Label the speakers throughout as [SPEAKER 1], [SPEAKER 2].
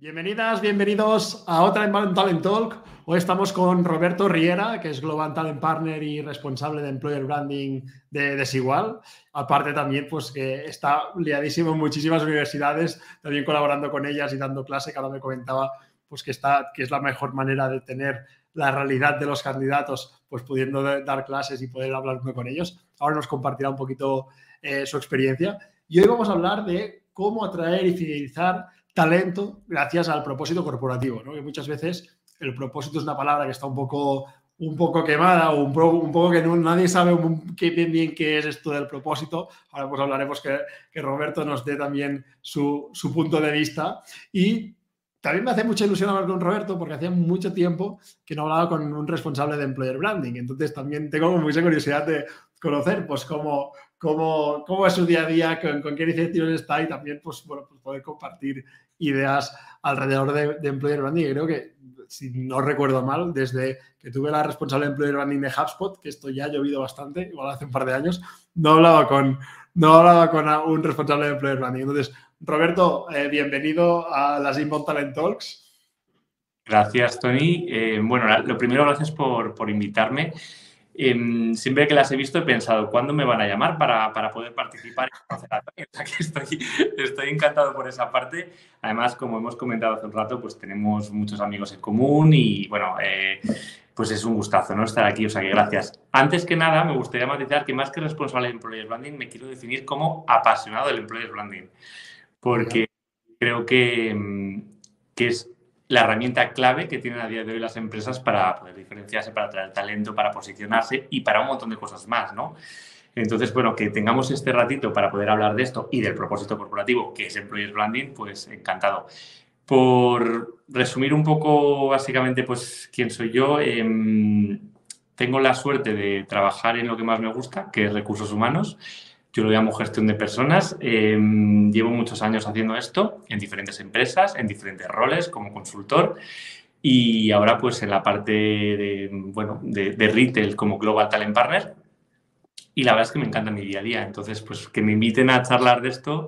[SPEAKER 1] Bienvenidas, bienvenidos a otra Inbound Talent Talk. Hoy estamos con Roberto Riera, que es Global Talent Partner y responsable de Employer Branding de Desigual. Aparte también, pues que está liadísimo en muchísimas universidades, también colaborando con ellas y dando clase, que ahora me comentaba pues que, está, que es la mejor manera de tener la realidad de los candidatos, pues pudiendo dar clases y poder hablar con ellos. Ahora nos compartirá un poquito eh, su experiencia. Y hoy vamos a hablar de cómo atraer y fidelizar talento gracias al propósito corporativo, ¿no? que muchas veces el propósito es una palabra que está un poco, un poco quemada o un, poco que nadie sabe qué, bien, bien qué es esto del propósito. Ahora pues hablaremos que, que Roberto nos dé también su, su, punto de vista. Y también me hace mucha ilusión hablar con Roberto porque hacía mucho tiempo que no hablaba con un responsable de Employer Branding. Entonces también tengo mucha curiosidad de conocer pues cómo, cómo, cómo es su día a día, con, con qué iniciativas está y también pues, bueno, pues poder compartir ideas alrededor de, Employer Branding. Y creo que, si no recuerdo mal, desde que tuve la responsable de Employer Branding de HubSpot, que esto ya ha llovido bastante, igual hace un par de años, no hablaba con, no hablaba con un responsable de Employer Branding. Entonces, Roberto, eh, bienvenido a las Inbound Talent Talks.
[SPEAKER 2] Gracias, Tony. Eh, bueno, lo primero, gracias por, por invitarme. Em, siempre que las he visto he pensado, ¿cuándo me van a llamar para, para poder participar? estoy, encantado por esa parte. Además, como hemos comentado hace un rato, pues tenemos muchos amigos en común y bueno, eh, pues es un gustazo ¿no? estar aquí, o sea que gracias. Antes que nada, me gustaría matizar que más que responsable de Employer Branding, me quiero definir como apasionado del Employer Branding, porque creo que, mm, que es la herramienta clave que tienen a día de hoy las empresas para poder diferenciarse, para atraer talento, para posicionarse y para un montón de cosas más, ¿no? Entonces, bueno, que tengamos este ratito para poder hablar de esto y del propósito corporativo, que es Employer Branding, pues encantado. Por resumir un poco, básicamente, pues quién soy yo, em, tengo la suerte de trabajar en lo que más me gusta, que es recursos humanos. Yo lo llamo gestión de personas. Em, llevo muchos años haciendo esto en diferentes empresas, en diferentes roles como consultor y ahora pues en la parte de, bueno, de, retail como Global Talent Partner. Y la verdad es que me encanta mi día a día. Entonces, pues que me inviten a charlar de esto,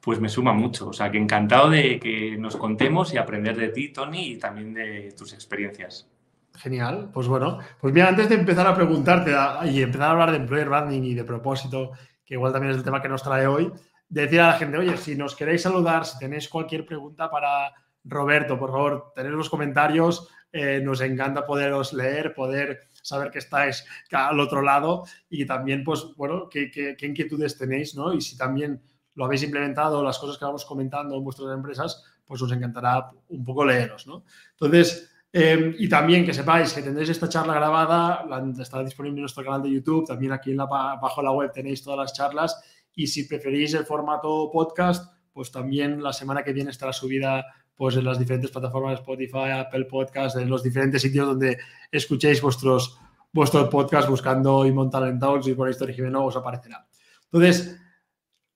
[SPEAKER 2] pues me suma mucho. O sea, que encantado de que nos contemos y aprender de ti, Tony, y también de tus experiencias.
[SPEAKER 1] Genial. Pues bueno, pues mira, antes de empezar a preguntarte y empezar a hablar de employer branding y de propósito que igual también es el tema que nos trae hoy, decir a la gente, oye, si nos queréis saludar, si tenéis cualquier pregunta para Roberto, por favor, tenéis los comentarios, eh, nos encanta poderos leer, poder saber que estáis al otro lado y también, pues, bueno, qué, qué, inquietudes tenéis, ¿no? Y si también lo habéis implementado, las cosas que vamos comentando en vuestras empresas, pues nos encantará un poco leeros, ¿no? Entonces, Em, y también que sepáis que tendréis esta charla grabada, estará disponible en nuestro canal de YouTube, también aquí en la, bajo la web tenéis todas las charlas y si preferís el formato podcast, pues también la semana que viene estará subida pues en las diferentes plataformas de Spotify, Apple Podcast, en los diferentes sitios donde escuchéis vuestros, vuestros podcasts buscando y montar en Talks y por Historia Jimeno os aparecerá. Entonces,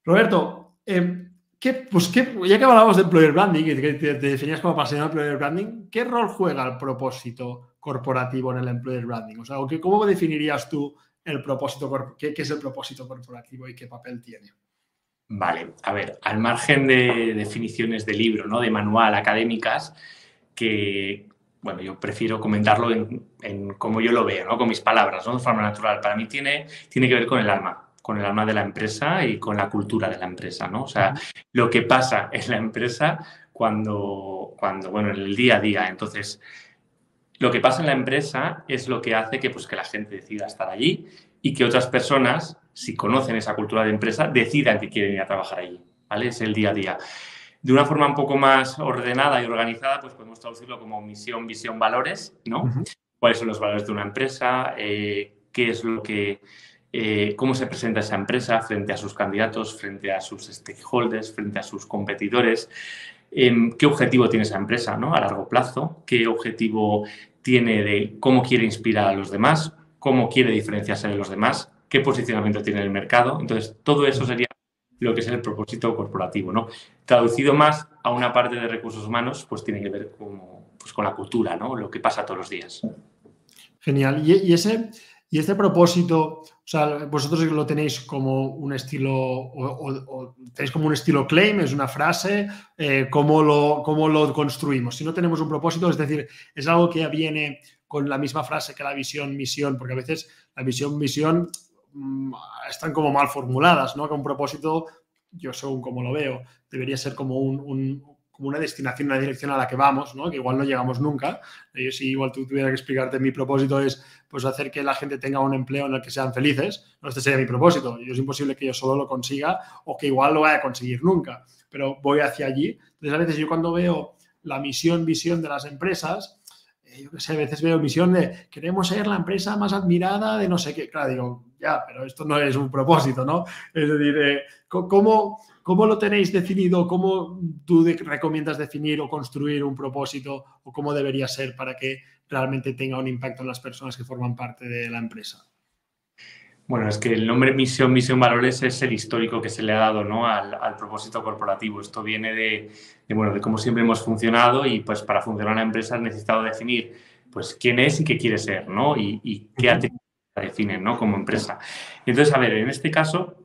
[SPEAKER 1] Roberto, eh, pues ya que hablábamos de employer branding, que te, definías como apasionado de employer branding, ¿qué rol juega el propósito corporativo en el employer branding? O sea, ¿cómo definirías tú el propósito, qué, qué es el propósito corporativo y qué papel tiene?
[SPEAKER 2] Vale, a ver, al margen de definiciones de libro, ¿no? de manual, académicas, que, bueno, yo prefiero comentarlo en, en cómo yo lo veo, ¿no? con mis palabras, ¿no? de forma natural. Para mí tiene, tiene que ver con el alma con el alma de la empresa y con la cultura de la empresa, ¿no? O sea, lo que pasa en la empresa cuando, cuando, bueno, en el día a día. Entonces, lo que pasa en la empresa es lo que hace que, pues, que la gente decida estar allí y que otras personas, si conocen esa cultura de empresa, decidan que quieren ir a trabajar allí, ¿vale? Es el día a día. De una forma un poco más ordenada y organizada, pues podemos traducirlo como misión, visión, valores, ¿no? ¿Cuáles son los valores de una empresa? Eh, ¿Qué es lo que eh, cómo se presenta esa empresa frente a sus candidatos, frente a sus stakeholders, frente a sus competidores, em, qué objetivo tiene esa empresa ¿no? a largo plazo, qué objetivo tiene de cómo quiere inspirar a los demás, cómo quiere diferenciarse de los demás, qué posicionamiento tiene en el mercado. Entonces, todo eso sería lo que es el propósito corporativo. ¿no? Traducido más a una parte de recursos humanos, pues tiene que ver pues, con la cultura, ¿no? lo que pasa todos los días.
[SPEAKER 1] Genial. y ese y este propósito, o sea, vosotros lo tenéis como un estilo, o, tenéis como un estilo claim, es una frase, eh, ¿cómo, lo, ¿cómo lo construimos? Si no tenemos un propósito, es decir, es algo que viene con la misma frase que la visión, misión, porque a veces la visión, misión mm, están como mal formuladas, ¿no? Que un propósito, yo según como lo veo, debería ser como un, como una destinación, una dirección a la que vamos, ¿no? que igual no llegamos nunca. Yo si igual tú tuviera que explicarte, mi propósito es pues hacer que la gente tenga un empleo en el que sean felices. No, este sería mi propósito. Y es imposible que yo solo lo consiga o que igual lo vaya a conseguir nunca, pero voy hacia allí. Entonces a veces yo cuando veo la misión, visión de las empresas, eh, yo qué sé, a veces veo misión de queremos ser la empresa más admirada de no sé qué. Claro, digo, ya, pero esto no es un propósito, ¿no? Es decir, eh, ¿cómo, ¿cómo lo tenéis definido? ¿Cómo tú recomiendas definir o construir un propósito o cómo debería ser para que realmente tenga un impacto en las personas que forman parte de la empresa?
[SPEAKER 2] Bueno, es que el nombre misión, misión, valores es el histórico que se le ha dado ¿no? al, propósito corporativo. Esto viene de, bueno, de cómo siempre hemos funcionado y pues para funcionar la empresa has necesitado definir pues quién es y qué quiere ser, ¿no? Y, y qué definen, ¿no? Como empresa. Entonces, a ver, en este caso,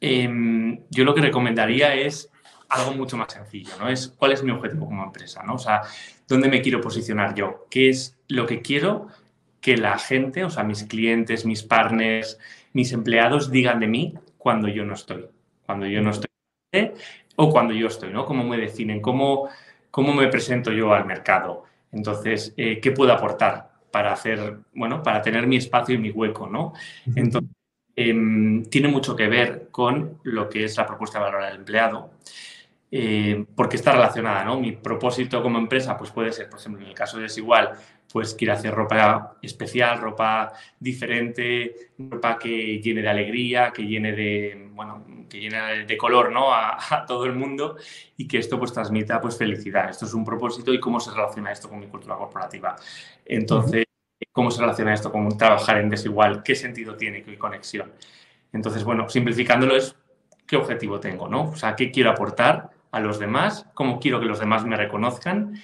[SPEAKER 2] em, yo lo que recomendaría es algo mucho más sencillo, ¿no? Es cuál es mi objetivo como empresa, ¿no? O sea, ¿dónde me quiero posicionar yo? ¿Qué es lo que quiero que la gente, o sea, mis clientes, mis partners, mis empleados digan de mí cuando yo no estoy? Cuando yo no estoy o cuando yo estoy, ¿no? ¿Cómo me definen? ¿Cómo, cómo me presento yo al mercado? Entonces, eh, ¿qué puedo aportar para hacer, bueno, para tener mi espacio y mi hueco, ¿no? Entonces, em, tiene mucho que ver con lo que es la propuesta de valor al empleado. Eh, porque está relacionada, ¿no? Mi propósito como empresa, pues puede ser, por ejemplo, en el caso de Desigual, pues quiero hacer ropa especial, ropa diferente, ropa que llene de alegría, que llene de, bueno, que llene de color, ¿no? A, todo el mundo y que esto pues transmita pues felicidad. Esto es un propósito y cómo se relaciona esto con mi cultura corporativa. Entonces, ¿cómo se relaciona esto con trabajar en Desigual? ¿Qué sentido tiene? ¿Qué conexión? Entonces, bueno, simplificándolo es qué objetivo tengo, ¿no? O sea, qué quiero aportar a los demás, cómo quiero que los demás me reconozcan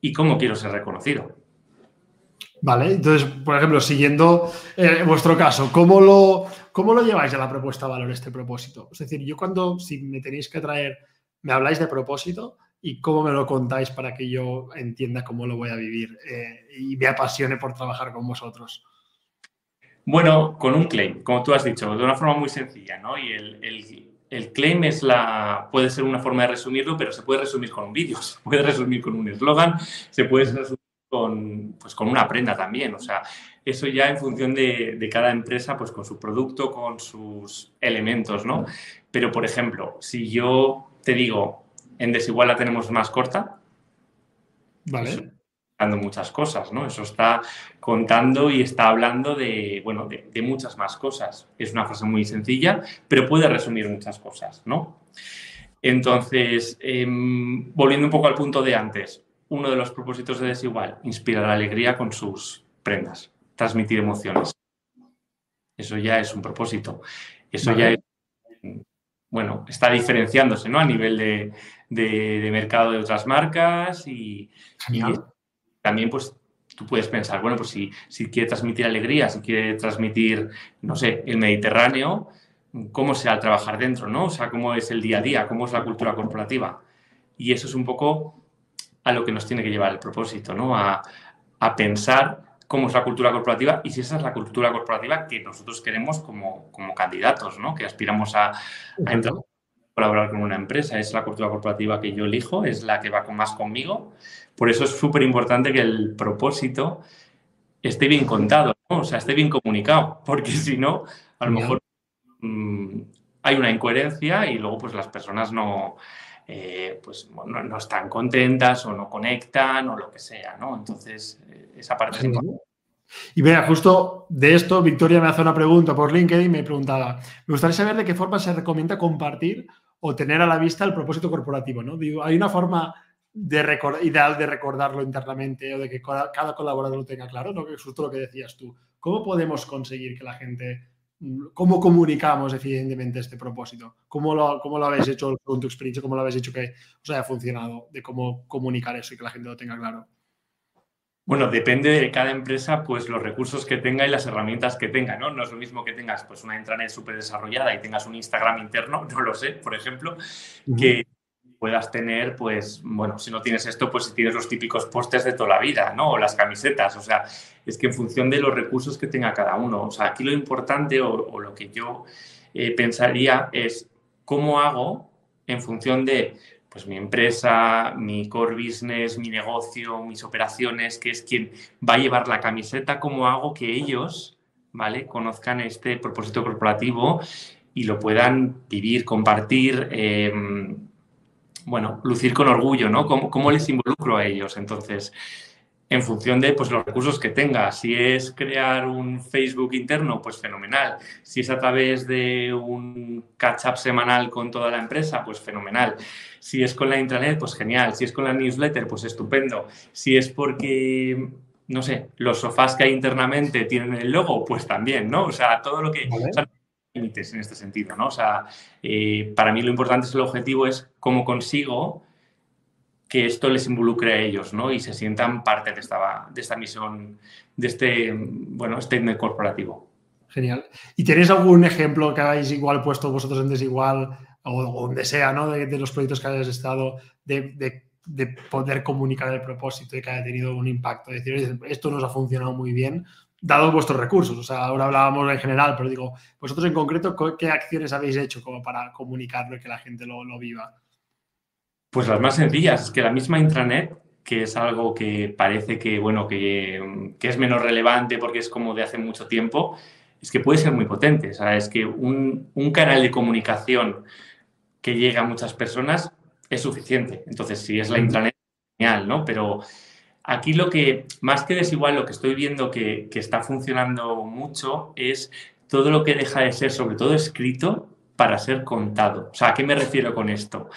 [SPEAKER 2] y cómo quiero ser reconocido.
[SPEAKER 1] Vale, entonces, por ejemplo, siguiendo eh, vuestro caso, ¿cómo lo, ¿cómo lo lleváis a la propuesta de valor este propósito? Es decir, yo cuando, si me tenéis que traer, me habláis de propósito y cómo me lo contáis para que yo entienda cómo lo voy a vivir eh, y me apasione por trabajar con vosotros.
[SPEAKER 2] Bueno, con un claim, como tú has dicho, de una forma muy sencilla, ¿no? Y el, el claim es la, puede ser una forma de resumirlo, pero se puede resumir con un vídeo, se puede resumir con un eslogan, se puede resumir con, pues, con una prenda también. O sea, eso ya en función de, cada empresa, pues con su producto, con sus elementos, ¿no? Pero, por ejemplo, si yo te digo, en Desigual la tenemos más corta,
[SPEAKER 1] vale
[SPEAKER 2] muchas cosas, ¿no? Eso está contando y está hablando de, bueno, de, muchas más cosas. Es una frase muy sencilla, pero puede resumir muchas cosas, ¿no? Entonces, em, volviendo un poco al punto de antes, uno de los propósitos de Desigual, inspirar alegría con sus prendas, transmitir emociones. Eso ya es un propósito. Eso ya es, bueno, está diferenciándose, ¿no? A nivel de, mercado de otras marcas y, y también pues tú puedes pensar, bueno, pues si, si quiere transmitir alegría, si quiere transmitir, no sé, el Mediterráneo, ¿cómo sea el trabajar dentro, no? O sea, cómo es el día a día, cómo es la cultura corporativa. Y eso es un poco a lo que nos tiene que llevar el propósito, ¿no? A, pensar cómo es la cultura corporativa y si esa es la cultura corporativa que nosotros queremos como, como candidatos, ¿no? Que aspiramos a, a entrar colaborar con una empresa. Es la cultura corporativa que yo elijo, es la que va con más conmigo. Por eso es súper importante que el propósito esté bien contado, o sea, esté bien comunicado, porque si no, a lo mejor mm, hay una incoherencia y luego pues las personas no, eh, pues, no, están contentas o no conectan o lo que sea, ¿no? Entonces, eh, esa parte es importante.
[SPEAKER 1] Y vea, justo de esto, Victoria me hace una pregunta por LinkedIn y me preguntaba, me gustaría saber de qué forma se recomienda compartir o tener a la vista el propósito corporativo, ¿no? Hay una forma de ideal de recordarlo internamente o de que cada colaborador lo tenga claro, ¿no? Que es lo que decías tú. ¿Cómo podemos conseguir que la gente, mm, cómo comunicamos eficientemente este propósito? ¿Cómo lo, cómo lo habéis hecho con tu experiencia? ¿Cómo lo habéis hecho que os haya funcionado de cómo comunicar eso y que la gente lo tenga claro?
[SPEAKER 2] Bueno, depende de cada empresa, pues los recursos que tenga y las herramientas que tenga, ¿no? No es lo mismo que tengas pues una intranet súper desarrollada y tengas un Instagram interno, no lo sé, por ejemplo, que puedas tener, pues, bueno, si no tienes esto, pues si tienes los típicos postes de toda la vida, ¿no? O las camisetas, o sea, es que en función de los recursos que tenga cada uno, o sea, aquí lo importante o, lo que yo eh, pensaría es cómo hago en función de pues mi empresa, mi core business, mi negocio, mis operaciones, que es quien va a llevar la camiseta, cómo hago que ellos, ¿vale? Conozcan este propósito corporativo y lo puedan vivir, compartir, em, bueno, lucir con orgullo, ¿no? ¿Cómo, ¿Cómo, les involucro a ellos? Entonces, en función de pues, los recursos que tenga. Si es crear un Facebook interno, pues fenomenal. Si es a través de un catch-up semanal con toda la empresa, pues fenomenal. Si es con la intranet, pues genial. Si es con la newsletter, pues estupendo. Si es porque, no sé, los sofás que hay internamente tienen el logo, pues también, ¿no? O sea, todo lo que... límites en este sentido, ¿no? O sea, eh, para mí lo importante es el objetivo, es cómo consigo que esto les involucre a ellos ¿no? y se sientan parte de esta, de esta misión, de este bueno, statement corporativo.
[SPEAKER 1] Genial. ¿Y tenéis algún ejemplo que habéis igual puesto vosotros en Desigual o, donde sea, ¿no? de, los proyectos que hayáis estado, de, de, poder comunicar el propósito y que haya tenido un impacto? Es decir, esto nos ha funcionado muy bien, dado vuestros recursos. O sea, ahora hablábamos en general, pero digo, vosotros en concreto, ¿qué acciones habéis hecho como para comunicarlo y que la gente lo, lo viva?
[SPEAKER 2] Pues las más sencillas, es que la misma intranet, que es algo que parece que, bueno, que, es menos relevante porque es como de hace mucho tiempo, es que puede ser muy potente. O sea, es que un, canal de comunicación que llega a muchas personas es suficiente. Entonces, si es la intranet, genial, ¿no? Pero aquí lo que, más que desigual, lo que estoy viendo que, que está funcionando mucho es todo lo que deja de ser, sobre todo escrito, para ser contado. O sea, ¿a qué me refiero con esto?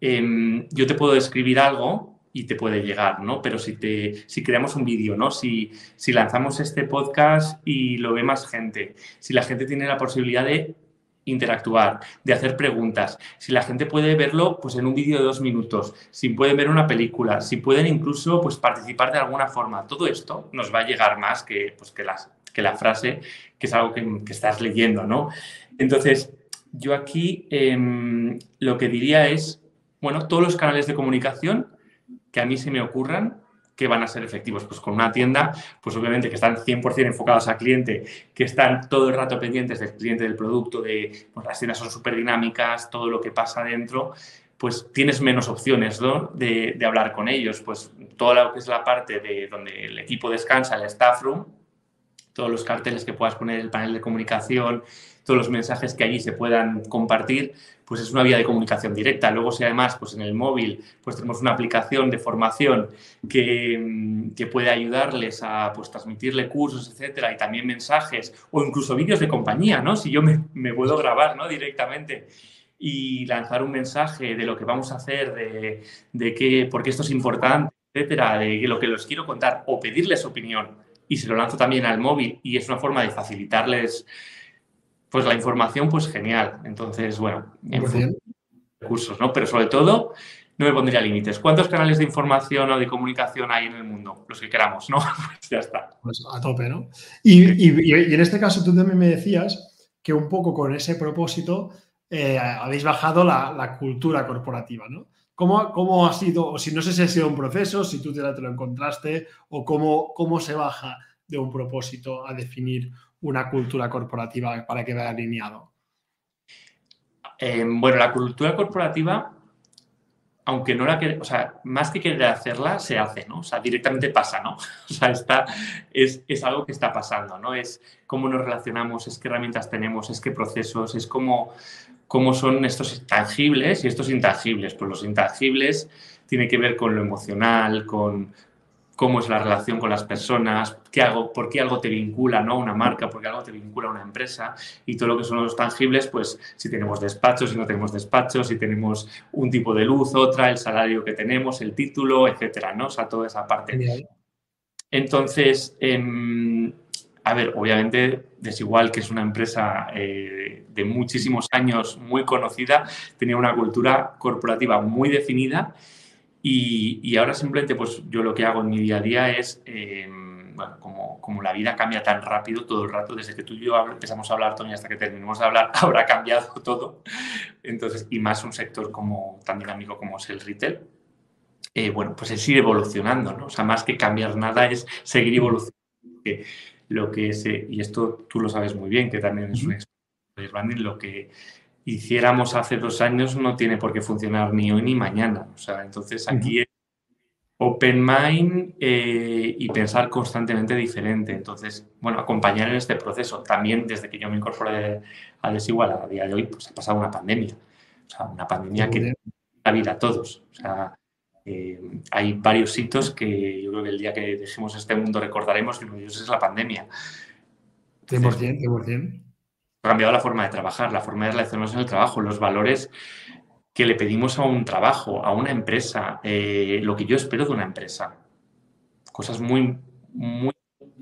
[SPEAKER 2] Em, yo te puedo escribir algo y te puede llegar, ¿no? Pero si, te, si creamos un vídeo, ¿no? Si, si lanzamos este podcast y lo ve más gente, si la gente tiene la posibilidad de interactuar, de hacer preguntas, si la gente puede verlo pues en un vídeo de dos minutos, si pueden ver una película, si pueden incluso pues participar de alguna forma, todo esto nos va a llegar más que, pues, que, las, que la frase, que es algo que, estás leyendo, ¿no? Entonces, yo aquí em, lo que diría es bueno, todos los canales de comunicación que a mí se me ocurran que van a ser efectivos. Pues con una tienda, pues obviamente que están 100% enfocados al cliente, que están todo el rato pendientes del cliente, del producto, de pues las tiendas son súper dinámicas, todo lo que pasa dentro, pues tienes menos opciones ¿no? de, de, hablar con ellos. Pues toda lo que es la parte de donde el equipo descansa, el staff room, todos los carteles que puedas poner el panel de comunicación, todos los mensajes que allí se puedan compartir, pues es una vía de comunicación directa. Luego, si además, pues en el móvil, pues tenemos una aplicación de formación que, mm, que puede ayudarles a pues, transmitirle cursos, etcétera, y también mensajes o incluso vídeos de compañía, ¿no? Si yo me, me puedo grabar, ¿no? Directamente y lanzar un mensaje de lo que vamos a hacer, de, de qué, porque esto es importante, etcétera, de lo que les quiero contar o pedirles opinión y se lo lanzo también al móvil y es una forma de facilitarles pues la información, pues genial. Entonces, bueno, en recursos, ¿no? Pero sobre todo, no me pondría límites. ¿Cuántos canales de información o de comunicación hay en el mundo? Los que queramos, ¿no? pues ya está.
[SPEAKER 1] Pues a tope, ¿no? Y, en este caso tú también me decías que un poco con ese propósito eh, habéis bajado la, cultura corporativa, ¿no? ¿Cómo, ¿Cómo, ha sido, o si no sé si ha sido un proceso, si tú te, te lo encontraste, o cómo, cómo se baja de un propósito a definir una cultura corporativa para que vaya alineado?
[SPEAKER 2] Eh, bueno, la cultura corporativa, aunque no la que, o sea, más que querer hacerla, se hace, ¿no? O sea, directamente pasa, ¿no? O sea, está, es, es algo que está pasando, ¿no? Es cómo nos relacionamos, es qué herramientas tenemos, es qué procesos, es cómo, cómo son estos tangibles y estos intangibles. Pues los intangibles tienen que ver con lo emocional, con, cómo es la relación con las personas, qué hago, por qué algo te vincula ¿no? a una marca, por qué algo te vincula a una empresa y todo lo que son los tangibles, pues si tenemos despachos, si no tenemos despachos, si tenemos un tipo de luz, otra, el salario que tenemos, el título, etcétera, ¿no? O sea, toda esa parte. Entonces, em, a ver, obviamente Desigual, que es una empresa eh, de muchísimos años, muy conocida, tenía una cultura corporativa muy definida y, ahora simplemente, pues yo lo que hago en mi día a día es, em, bueno, como, como, la vida cambia tan rápido todo el rato, desde que tú y yo empezamos a hablar, Tony, hasta que terminemos de hablar, habrá cambiado todo. Entonces, y más un sector como, tan dinámico como es el retail. Eh, bueno, pues es ir evolucionando, ¿no? O sea, más que cambiar nada es seguir evolucionando. Lo que es, y esto tú lo sabes muy bien, que también es un de branding, lo que hiciéramos hace dos años no tiene por qué funcionar ni hoy ni mañana. O sea, entonces aquí es open mind eh, y pensar constantemente diferente. Entonces, bueno, acompañar en este proceso. También desde que yo me incorporé a Desigual a día de hoy, pues ha pasado una pandemia. O sea, una pandemia que la vida a todos. O sea, eh, hay varios hitos que yo creo que el día que dejemos este mundo recordaremos que uno de ellos es la pandemia.
[SPEAKER 1] 100%, 100%
[SPEAKER 2] ha cambiado la forma de trabajar, la forma de relacionarnos en el trabajo, los valores que le pedimos a un trabajo, a una empresa, eh, lo que yo espero de una empresa. Cosas muy, muy,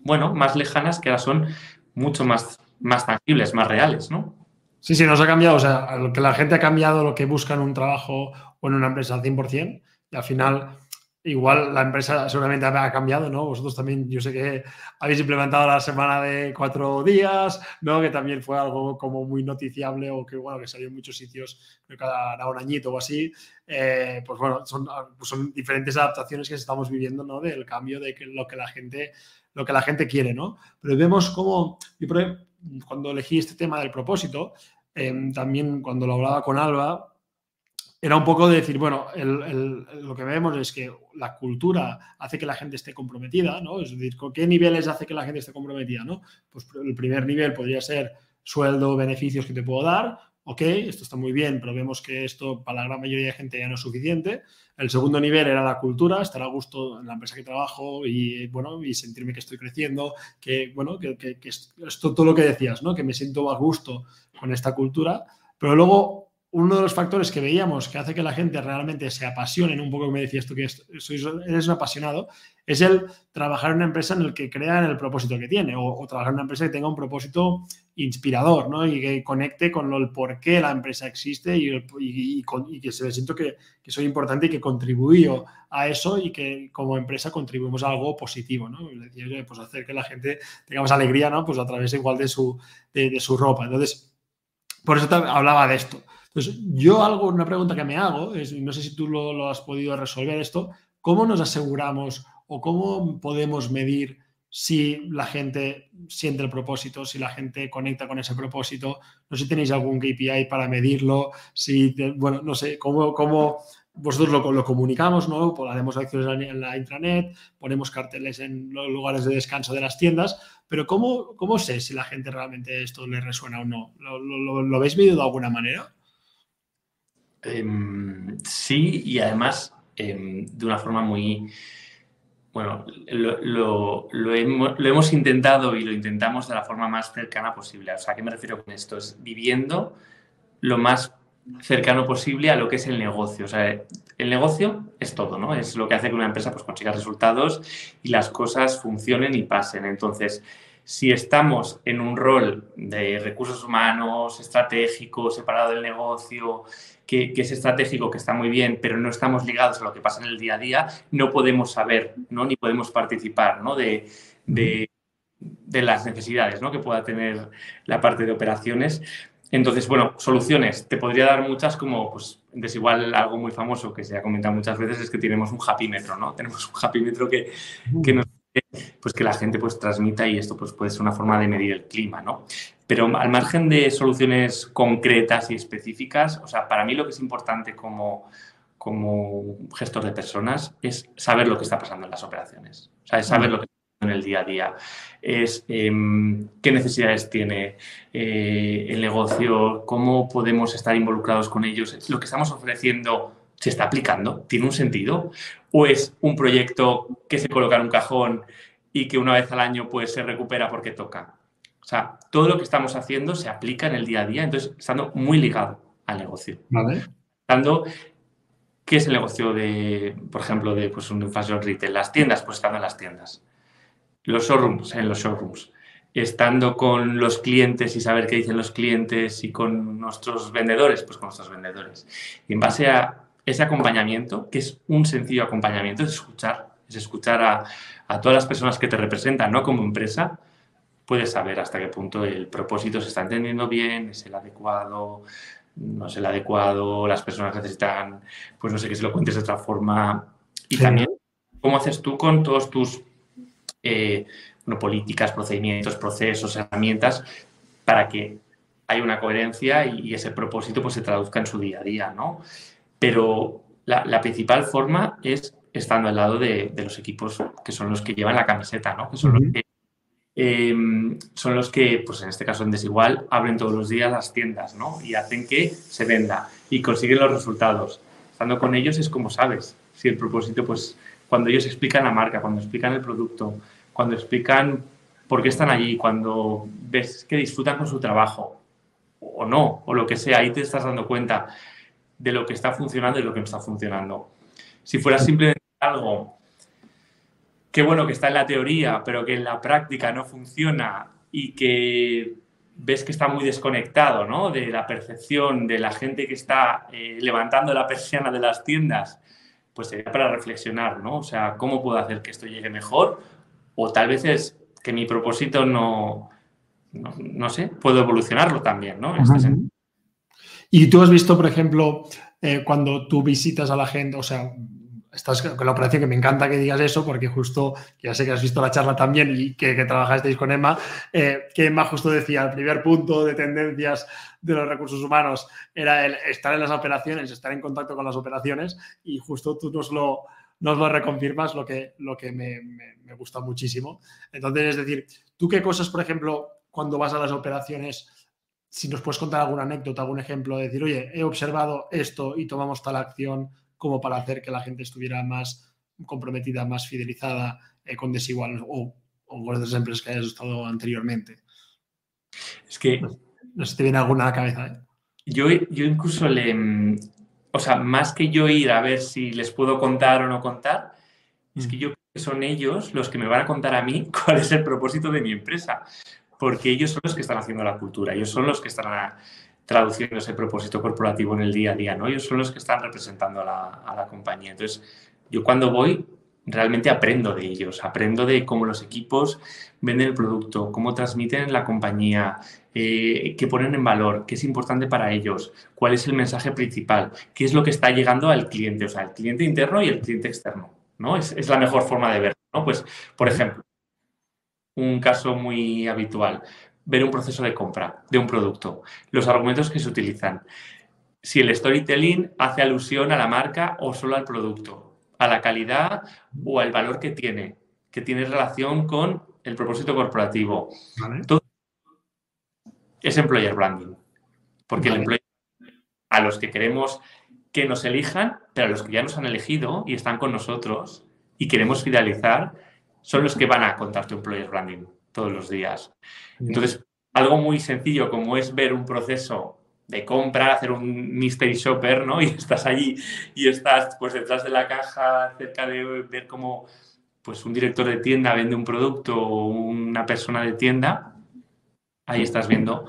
[SPEAKER 2] bueno, más lejanas que ahora son mucho más, más tangibles, más reales, ¿no?
[SPEAKER 1] Sí, sí, nos ha cambiado, o sea, que la gente ha cambiado lo que busca en un trabajo o en una empresa al 100% y al final Igual la empresa seguramente ha cambiado, ¿no? Vosotros también, yo sé que habéis implementado la semana de cuatro días, ¿no? Que también fue algo como muy noticiable o que, bueno, que salió en muchos sitios, cada un añito o así. Eh, pues bueno, son, pues son diferentes adaptaciones que estamos viviendo, ¿no? Del cambio de que lo que la gente, lo que la gente quiere, ¿no? Pero vemos cómo, yo cuando elegí este tema del propósito, eh, también cuando lo hablaba con Alba, era un poco de decir, bueno, lo que vemos es que la cultura hace que la gente esté comprometida, ¿no? Es decir, ¿con qué niveles hace que la gente esté comprometida, ¿no? Pues el primer nivel podría ser sueldo, beneficios que te puedo dar. Ok, esto está muy bien, pero vemos que esto para la gran mayoría de gente ya no es suficiente. El segundo nivel era la cultura, estar a gusto en la empresa que trabajo y, bueno, y sentirme que estoy creciendo, que, bueno, que, que, que esto todo lo que decías, ¿no? Que me siento a gusto con esta cultura. Pero luego uno de los factores que veíamos que hace que la gente realmente se apasione, un poco me decías tú que eres un apasionado, es el trabajar en una empresa en la que crean el propósito que tiene o, trabajar en una empresa que tenga un propósito inspirador ¿no? y que conecte con el por qué la empresa existe y, que se siento que, que, soy importante y que contribuyo a eso y que como empresa contribuimos a algo positivo. ¿no? pues hacer que la gente tengamos alegría ¿no? pues a través igual de su, de su ropa. Entonces, por eso hablaba de esto. Entonces, yo algo, una pregunta que me hago, es, no sé si tú lo, has podido resolver esto, ¿cómo nos aseguramos o cómo podemos medir si la gente siente el propósito, si la gente conecta con ese propósito? No sé si tenéis algún KPI para medirlo, si, bueno, no sé, cómo, cómo vosotros lo, lo, comunicamos, ¿no? Pues haremos acciones en la, intranet, ponemos carteles en los lugares de descanso de las tiendas, pero ¿cómo, cómo sé si la gente realmente esto le resuena o no? ¿Lo, lo, lo habéis medido de alguna manera?
[SPEAKER 2] Em, sí, y además em, de una forma muy... Bueno, lo, hemos, intentado y lo intentamos de la forma más cercana posible. O sea, ¿a qué me refiero con esto? Es viviendo lo más cercano posible a lo que es el negocio. O sea, el negocio es todo, ¿no? Es lo que hace que una empresa pues, consiga resultados y las cosas funcionen y pasen. Entonces, si estamos en un rol de recursos humanos, estratégico, separado del negocio, que, es estratégico, que está muy bien, pero no estamos ligados a lo que pasa en el día a día, no podemos saber ¿no? ni podemos participar ¿no? de, de, las necesidades ¿no? que pueda tener la parte de operaciones. Entonces, bueno, soluciones. Te podría dar muchas como, pues, desigual algo muy famoso que se ha comentado muchas veces es que tenemos un metro, ¿no? Tenemos un hapímetro que, que nos pues que la gente pues transmita y esto pues puede ser una forma de medir el clima, ¿no? Pero al margen de soluciones concretas y específicas, o sea, para mí lo que es importante como, como gestor de personas es saber lo que está pasando en las operaciones, o sea, es saber lo que está pasando en el día a día, es em, qué necesidades tiene eh, el negocio, cómo podemos estar involucrados con ellos, lo que estamos ofreciendo se está aplicando, tiene un sentido ¿O es un proyecto que se coloca en un cajón y que una vez al año pues se recupera porque toca? O sea, todo lo que estamos haciendo se aplica en el día a día, entonces estando muy ligado al negocio.
[SPEAKER 1] Vale.
[SPEAKER 2] Estando, ¿qué es el negocio de, por ejemplo, de pues, un fashion retail? Las tiendas, pues estando en las tiendas. Los showrooms, en los showrooms estando con los clientes y saber qué dicen los clientes y con nuestros vendedores, pues con nuestros vendedores. Y en base a ese acompañamiento, que es un sencillo acompañamiento, es escuchar, es escuchar a, a todas las personas que te representan, ¿no? Como empresa, puedes saber hasta qué punto el propósito se está entendiendo bien, es el adecuado, no es el adecuado, las personas necesitan, pues no sé, que se lo cuentes de otra forma. Y también, ¿cómo haces tú con todos tus eh, políticas, procedimientos, procesos, herramientas, para que haya una coherencia y, ese propósito pues, se traduzca en su día a día, ¿no? Pero la, principal forma es estando al lado de, los equipos que son los que llevan la camiseta, ¿no? Que son los que, em, son los que, pues en este caso en Desigual, abren todos los días las tiendas, ¿no? Y hacen que se venda y consiguen los resultados. Estando con ellos es como sabes si el propósito, pues cuando ellos explican la marca, cuando explican el producto, cuando explican por qué están allí, cuando ves que disfrutan con su trabajo o no, o lo que sea, ahí te estás dando cuenta de lo que está funcionando y lo que no está funcionando. Si fuera simplemente algo que bueno, que está en la teoría, pero que en la práctica no funciona y que ves que está muy desconectado ¿no? de la percepción de la gente que está eh, levantando la persiana de las tiendas, pues sería para reflexionar, ¿no? O sea, ¿cómo puedo hacer que esto llegue mejor o tal vez es que mi propósito no, no, sé, puedo evolucionarlo también, ¿no? Este
[SPEAKER 1] y tú has visto, por ejemplo, eh, cuando tú visitas a la gente, o sea, estás con la operación que me encanta que digas eso, porque justo, ya sé que has visto la charla también y que, que trabajasteis con Emma, eh, que Emma justo decía, el primer punto de tendencias de los recursos humanos era el estar en las operaciones, estar en contacto con las operaciones, y justo tú nos lo, nos lo reconfirmas, lo que, lo que me, gusta muchísimo. Entonces, es decir, tú qué cosas, por ejemplo, cuando vas a las operaciones, si nos puedes contar alguna anécdota, algún ejemplo, de decir, oye, he observado esto y tomamos tal acción como para hacer que la gente estuviera más comprometida, más fidelizada eh, con Desigual o, o con otras empresas que hayas estado anteriormente.
[SPEAKER 2] Es que...
[SPEAKER 1] No, sé si te viene alguna a la cabeza. ¿eh?
[SPEAKER 2] Yo, yo incluso le, o sea, más que yo ir a ver si les puedo contar o no contar, es que mm. yo creo que son ellos los que me van a contar a mí cuál es el propósito de mi empresa, porque ellos son los que están haciendo la cultura, ellos son los que están traduciendo ese propósito corporativo en el día a día, ¿no? Ellos son los que están representando a la, compañía. Entonces, yo cuando voy, realmente aprendo de ellos, aprendo de cómo los equipos venden el producto, cómo transmiten la compañía, eh, qué ponen en valor, qué es importante para ellos, cuál es el mensaje principal, qué es lo que está llegando al cliente, o sea, el cliente interno y el cliente externo, ¿no? Es, la mejor forma de verlo, ¿no? Pues, por ejemplo, un caso muy habitual, ver un proceso de compra de un producto, los argumentos que se utilizan, si el storytelling hace alusión a la marca o solo al producto, a la calidad o al valor que tiene, que tiene relación con el propósito corporativo. Todo es employer branding. Porque el employer, a los que queremos que nos elijan, pero a los que ya nos han elegido y están con nosotros y queremos fidelizar, son los que van a contar tu employer branding todos los días. Entonces, algo muy sencillo como es ver un proceso de compra, hacer un mystery shopper, ¿no? Y estás allí y estás pues detrás de la caja, cerca de ver cómo pues un director de tienda vende un producto o una persona de tienda, ahí estás viendo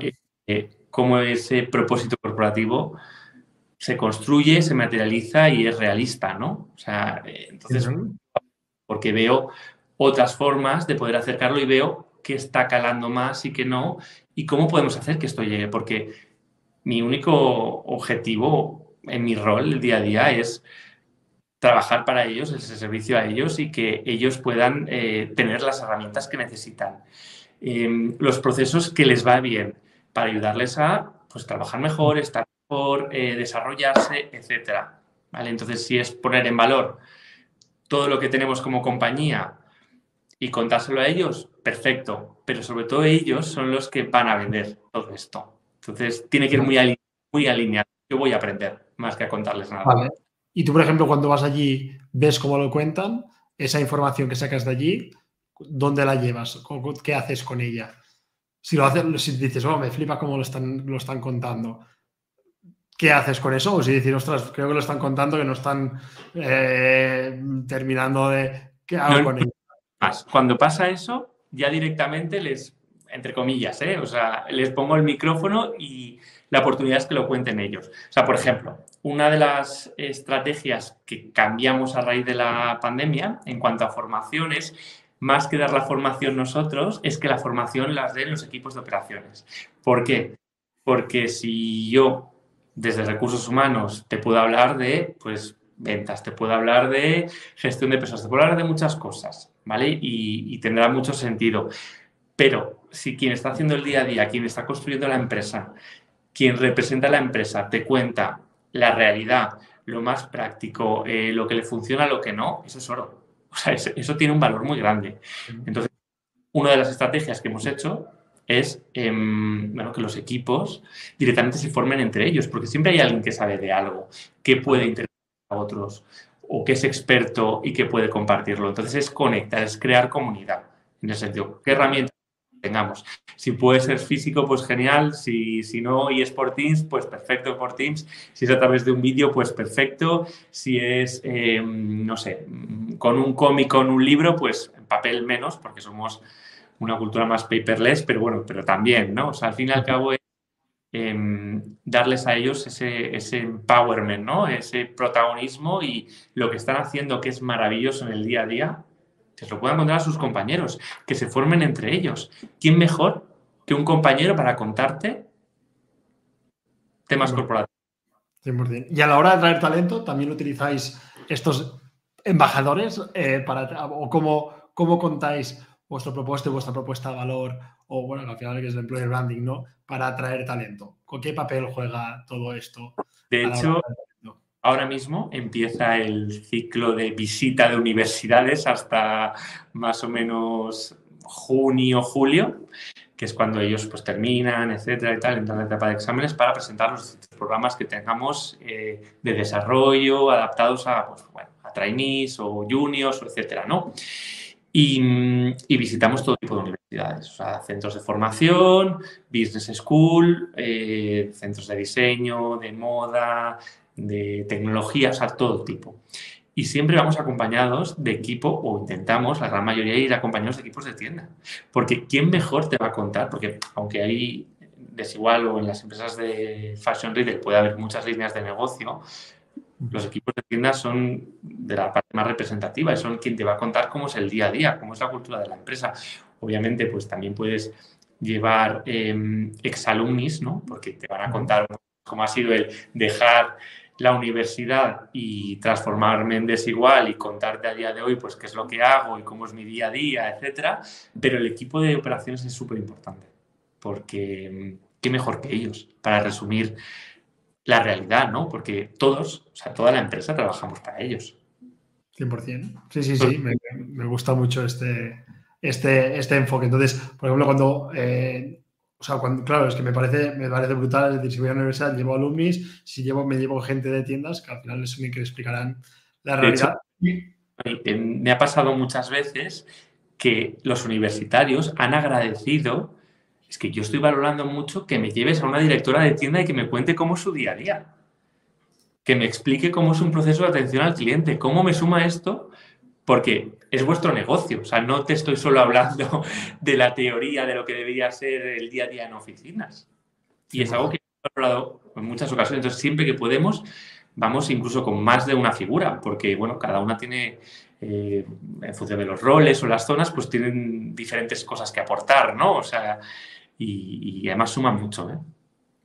[SPEAKER 2] eh, eh, cómo ese propósito corporativo se construye, se materializa y es realista, ¿no? O sea, eh, entonces, porque veo otras formas de poder acercarlo y veo qué está calando más y qué no, y cómo podemos hacer que esto llegue, porque mi único objetivo en mi rol el día a día es trabajar para ellos, ese servicio a ellos y que ellos puedan eh, tener las herramientas que necesitan, em, los procesos que les va bien para ayudarles a pues, trabajar mejor, estar mejor, eh, desarrollarse, etc. ¿Vale? Entonces, si es poner en valor todo lo que tenemos como compañía y contárselo a ellos, perfecto, pero sobre todo ellos son los que van a vender todo esto. Entonces, tiene que ir muy, muy alineado. Yo voy a aprender más que a contarles nada.
[SPEAKER 1] Y tú, por ejemplo, cuando vas allí, ves cómo lo cuentan, esa información que sacas de allí, ¿dónde la llevas? ¿Qué haces con ella? Si lo haces, si dices, oh, me flipa cómo lo están, lo están contando, ¿qué haces con eso? O si dices, ostras, creo que lo están contando, que no están eh, terminando de. ¿Qué hago con ello?
[SPEAKER 2] Cuando pasa eso, ya directamente les, entre comillas, ¿eh? o sea, les pongo el micrófono y la oportunidad es que lo cuenten ellos. O sea, por ejemplo, una de las estrategias que cambiamos a raíz de la pandemia en cuanto a formaciones, más que dar la formación nosotros, es que la formación las den los equipos de operaciones. ¿Por qué? Porque si yo desde recursos humanos te puedo hablar de, pues, ventas, te puedo hablar de gestión de personas, te puedo hablar de muchas cosas, ¿vale? Y, y, tendrá mucho sentido. Pero si quien está haciendo el día a día, quien está construyendo la empresa, quien representa la empresa, te cuenta la realidad, lo más práctico, eh, lo que le funciona, lo que no, eso es oro. O sea, eso, tiene un valor muy grande. Entonces, una de las estrategias que hemos hecho es em, bueno, que los equipos directamente se formen entre ellos, porque siempre hay alguien que sabe de algo, que puede interesar a otros, o que es experto y que puede compartirlo. Entonces es conectar, es crear comunidad. En ese sentido, ¿qué herramientas tengamos. Si puede ser físico, pues genial. Si, si no y es por Teams, pues perfecto por Teams. Si es a través de un vídeo, pues perfecto. Si es, em, no sé, con un cómic, con un libro, pues en papel menos, porque somos una cultura más paperless, pero bueno, pero también, ¿no? O sea, al fin y al cabo es em, darles a ellos ese, ese empowerment, ¿no? Ese protagonismo y lo que están haciendo que es maravilloso en el día a día, que se lo puedan contar a sus compañeros, que se formen entre ellos. ¿Quién mejor que un compañero para contarte temas corporativos?
[SPEAKER 1] 100%. Y a la hora de traer talento, también utilizáis estos embajadores eh, para, o cómo, cómo contáis vuestro propósito, vuestra propuesta de valor, o bueno, al final que es el employer branding, ¿no? Para atraer talento. ¿Con qué papel juega todo esto?
[SPEAKER 2] De hecho, ahora mismo empieza el ciclo de visita de universidades hasta más o menos junio, julio, que es cuando ellos pues terminan, etcétera y tal, entran en la etapa de exámenes para presentar los programas que tengamos eh, de desarrollo adaptados a, pues, bueno, a trainees o juniors, etcétera, ¿no? Y, visitamos todo tipo de universidades, o sea, centros de formación, business school, eh, centros de diseño, de moda, de tecnología, o sea, todo tipo. Y siempre vamos acompañados de equipo, o intentamos, la gran mayoría, ir acompañados de equipos de tienda. Porque ¿quién mejor te va a contar? Porque aunque hay desigual o en las empresas de fashion retail puede haber muchas líneas de negocio, los equipos de tienda son de la parte más representativa y son quien te va a contar cómo es el día a día, cómo es la cultura de la empresa. Obviamente, pues también puedes llevar eh, exalumnis, ¿no? Porque te van a contar cómo ha sido el dejar la universidad y transformarme en desigual y contarte a día de hoy pues qué es lo que hago y cómo es mi día a día, etcétera, pero el equipo de operaciones es súper importante porque qué mejor que ellos para resumir la realidad, ¿no? Porque todos, o sea, toda la empresa trabajamos para ellos.
[SPEAKER 1] 100%. Sí, sí, sí, me, gusta mucho este, este, este enfoque. Entonces, por ejemplo, cuando eh, o sea, cuando, claro, es que me parece, me parece brutal. Es decir, si voy a la universidad, llevo alumnis, si llevo, me llevo gente de tiendas, que al final es alguien que explicarán la realidad.
[SPEAKER 2] me ha pasado muchas veces que los universitarios han agradecido, es que yo estoy valorando mucho que me lleves a una directora de tienda y que me cuente cómo es su día a día. Que me explique cómo es un proceso de atención al cliente, cómo me suma esto porque es vuestro negocio. O sea, no te estoy solo hablando de la teoría de lo que debería ser el día a día en oficinas. Y es algo que he hablado en muchas ocasiones. Entonces, siempre que podemos, vamos incluso con más de una figura, porque, bueno, cada una tiene, eh, en función de los roles o las zonas, pues tienen diferentes cosas que aportar, ¿no? O sea, y, además suman mucho, ¿eh?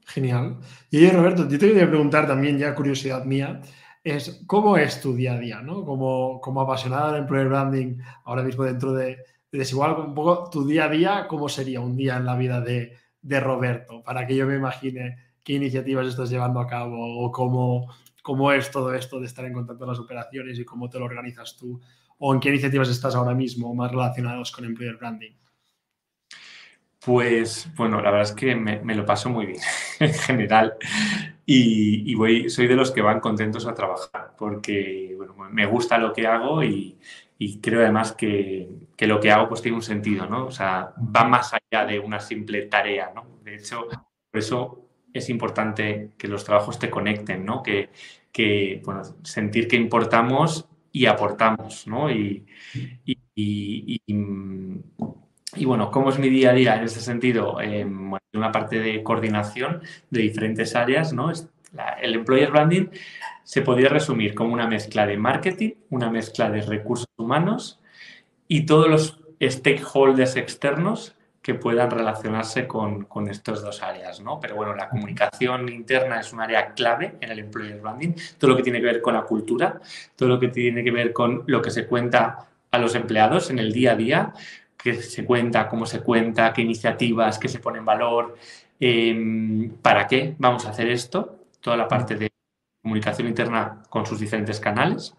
[SPEAKER 1] Genial. Y Roberto, yo te quería preguntar también, ya curiosidad mía, es cómo es tu día a día, ¿no? Como, como apasionada del employer branding, ahora mismo dentro de, Desigual, un poco tu día a día, ¿cómo sería un día en la vida de, Roberto? Para que yo me imagine qué iniciativas estás llevando a cabo o cómo, cómo es todo esto de estar en contacto con las operaciones y cómo te lo organizas tú o en qué iniciativas estás ahora mismo más relacionados con employer branding.
[SPEAKER 2] Pues bueno, la verdad es que me, lo paso muy bien en general y, voy, soy de los que van contentos a trabajar porque me gusta lo que hago y, creo además que, lo que hago pues tiene un sentido, ¿no? O sea, va más allá de una simple tarea, ¿no? De hecho, por eso es importante que los trabajos te conecten, ¿no? Que, bueno, sentir que importamos y aportamos, ¿no? Y, bueno, ¿cómo es mi día a día en ese sentido? Eh, una parte de coordinación de diferentes áreas, ¿no? el employer branding se podría resumir como una mezcla de marketing, una mezcla de recursos humanos y todos los stakeholders externos que puedan relacionarse con, con estas dos áreas, ¿no? Pero bueno, la comunicación interna es un área clave en el employer branding, todo lo que tiene que ver con la cultura, todo lo que tiene que ver con lo que se cuenta a los empleados en el día a día, qué se cuenta, cómo se cuenta, qué iniciativas, qué se pone en valor, em, para qué vamos a hacer esto, toda la parte de comunicación interna con sus diferentes canales.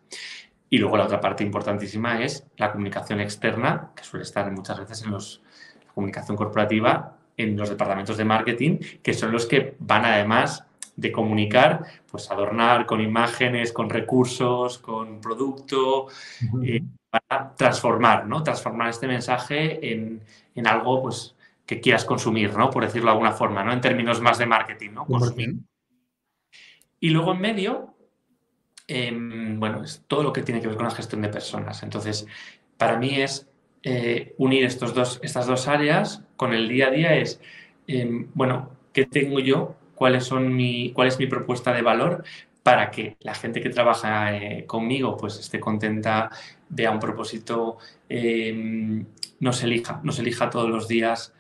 [SPEAKER 2] Y luego la otra parte importantísima es la comunicación externa, que suele estar muchas veces en los comunicación corporativa en los departamentos de marketing, que son los que van además de comunicar, pues adornar con imágenes, con recursos, con producto, eh, para transformar, ¿no? Transformar este mensaje en, algo, pues, que quieras consumir, ¿no? Por decirlo de alguna forma, ¿no? En términos más de marketing, ¿no? Y luego en medio, em, bueno, es todo lo que tiene que ver con la gestión de personas. Entonces, para mí es eh, unir estos dos, estas dos áreas con el día a día es, em, bueno, ¿qué tengo yo? ¿Cuáles son mi, ¿Cuál es mi propuesta de valor para que la gente que trabaja eh, conmigo pues esté contenta, vea un propósito, em, nos, elija, nos elija todos los días?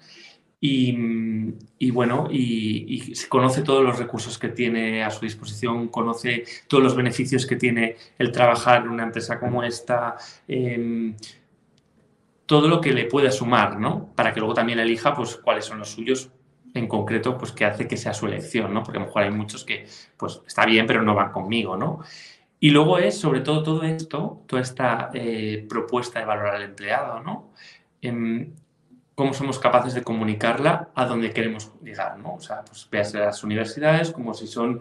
[SPEAKER 2] Y, bueno, y, conoce todos los recursos que tiene a su disposición, conoce todos los beneficios que tiene el trabajar en una empresa como esta, em, todo lo que le pueda sumar, ¿no? Para que luego también elija, pues, cuáles son los suyos en concreto, pues, que hace que sea su elección, ¿no? Porque a lo mejor hay muchos que, pues, está bien, pero no van conmigo, ¿no? Y luego es, sobre todo, todo esto, toda esta eh, propuesta de valorar al empleado, ¿no? cómo somos capaces de comunicarla a donde queremos llegar, ¿no? O sea, pues veas las universidades como si son,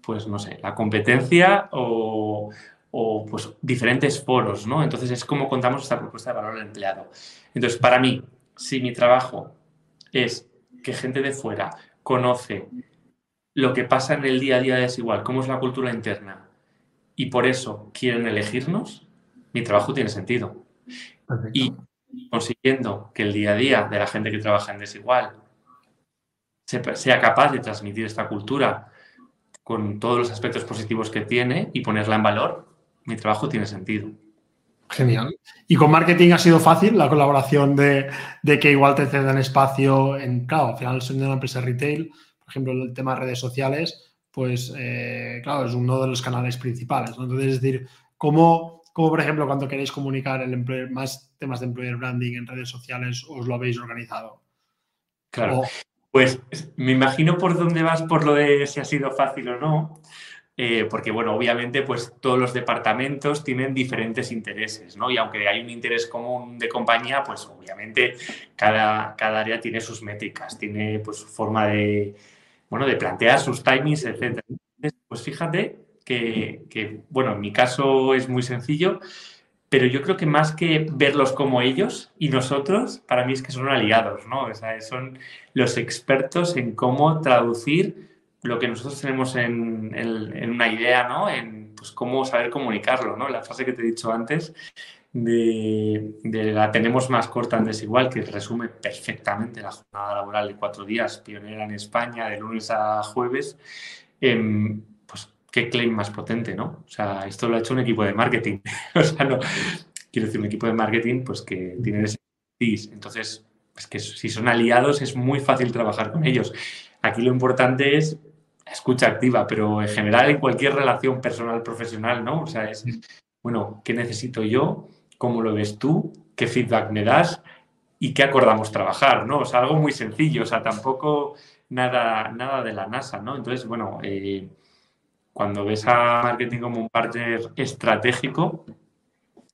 [SPEAKER 2] pues, no sé, la competencia o, o pues diferentes foros, ¿no? Entonces es como contamos esta propuesta de valor al empleado. Entonces, para mí, si mi trabajo es que gente de fuera conoce lo que pasa en el día a día de Desigual, cómo es la cultura interna, y por eso quieren elegirnos, mi trabajo tiene sentido. Y consiguiendo que el día a día de la gente que trabaja en Desigual sea capaz de transmitir esta cultura con todos los aspectos positivos que tiene y ponerla en valor, mi trabajo tiene sentido.
[SPEAKER 1] Genial. ¿Y con marketing ha sido fácil la colaboración de, que igual te cedan espacio en, claro, al final soy de una empresa retail, por ejemplo, el tema de redes sociales, pues, eh, claro, es uno de los canales principales. Entonces, es decir, ¿cómo, cómo, por ejemplo, cuando queréis comunicar el más temas de employer branding en redes sociales, os lo habéis organizado?
[SPEAKER 2] Claro. Pues me imagino por dónde vas por lo de si ha sido fácil o no. Eh, porque, bueno, obviamente, pues todos los departamentos tienen diferentes intereses, ¿no? Y aunque hay un interés común de compañía, pues obviamente cada, cada área tiene sus métricas, tiene pues su forma de, bueno, de plantear sus timings, etc. Pues fíjate que, que, bueno, en mi caso es muy sencillo, pero yo creo que más que verlos como ellos y nosotros, para mí es que son aliados, ¿no? O sea, son los expertos en cómo traducir lo que nosotros tenemos en, una idea, ¿no? En pues, cómo saber comunicarlo, ¿no? La frase que te he dicho antes de, la tenemos más corta en desigual, que resume perfectamente la jornada laboral de cuatro días, pionera en España, de lunes a jueves, em, pues qué claim más potente, ¿no? O sea, esto lo ha hecho un equipo de marketing. o sea, no, quiero decir, un equipo de marketing, pues que tiene ese entonces, es que si son aliados es muy fácil trabajar con ellos. Aquí lo importante es escucha activa, pero en general en cualquier relación personal profesional, ¿no? O sea, es, bueno, ¿qué necesito yo? ¿Cómo lo ves tú? ¿Qué feedback me das? ¿Y qué acordamos trabajar? ¿no? O sea, algo muy sencillo, o sea, tampoco nada, nada de la NASA, ¿no? Entonces, bueno, eh, cuando ves a marketing como un partner estratégico,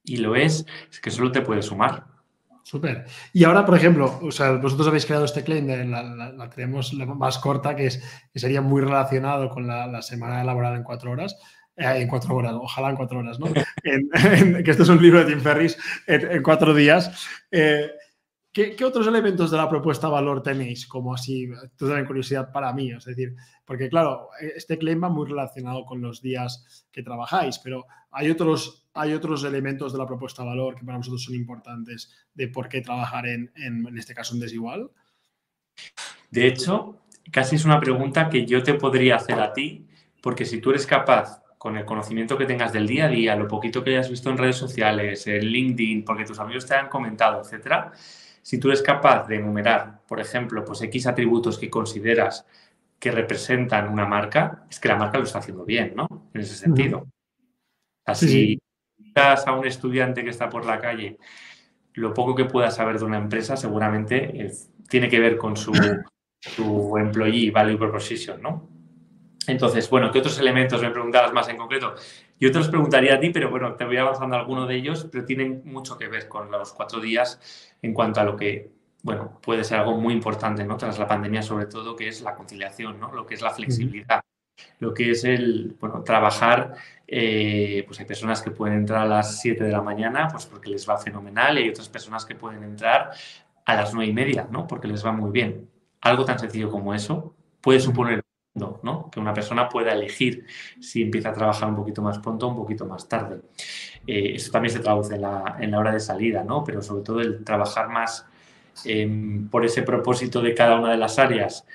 [SPEAKER 2] y lo es, es que solo te puede sumar.
[SPEAKER 1] Súper. Y ahora, por ejemplo, o sea, vosotros habéis creado este claim, de la, tenemos más corta, que, es, que sería muy relacionado con la, semana laboral en cuatro horas. Eh, en cuatro horas, ojalá en cuatro horas, ¿no? que esto es un libro de Tim Ferris en, cuatro días. Eh, ¿qué, otros elementos de la propuesta valor tenéis? Como así, toda curiosidad para mí, es decir, porque claro, este claim va muy relacionado con los días que trabajáis, pero hay otros hay otros elementos de la propuesta valor que para nosotros son importantes de por qué trabajar en, en, este caso en desigual?
[SPEAKER 2] De hecho, casi es una pregunta que yo te podría hacer a ti, porque si tú eres capaz, con el conocimiento que tengas del día a día, lo poquito que hayas visto en redes sociales, en LinkedIn, porque tus amigos te han comentado, etcétera, si tú eres capaz de enumerar, por ejemplo, pues X atributos que consideras que representan una marca, es que la marca lo está haciendo bien, ¿no? En ese sentido. Así, a un estudiante que está por la calle lo poco que pueda saber de una empresa, seguramente eh, tiene que ver con su, su employee value proposition, ¿no? Entonces, bueno, ¿qué otros elementos me preguntabas más en concreto? Yo te los preguntaría a ti, pero bueno, te voy avanzando alguno de ellos, pero tienen mucho que ver con los cuatro días en cuanto a lo que, bueno, puede ser algo muy importante, ¿no? Tras la pandemia, sobre todo, que es la conciliación, ¿no? Lo que es la flexibilidad lo que es el, bueno, trabajar, eh, pues hay personas que pueden entrar a las 7 de la mañana, pues porque les va fenomenal, y hay otras personas que pueden entrar a las 9 y media, ¿no? Porque les va muy bien. Algo tan sencillo como eso puede suponer ¿no? que una persona pueda elegir si empieza a trabajar un poquito más pronto o un poquito más tarde. Eh, eso también se traduce en la, en la, hora de salida, ¿no? pero sobre todo el trabajar más em, por ese propósito de cada una de las áreas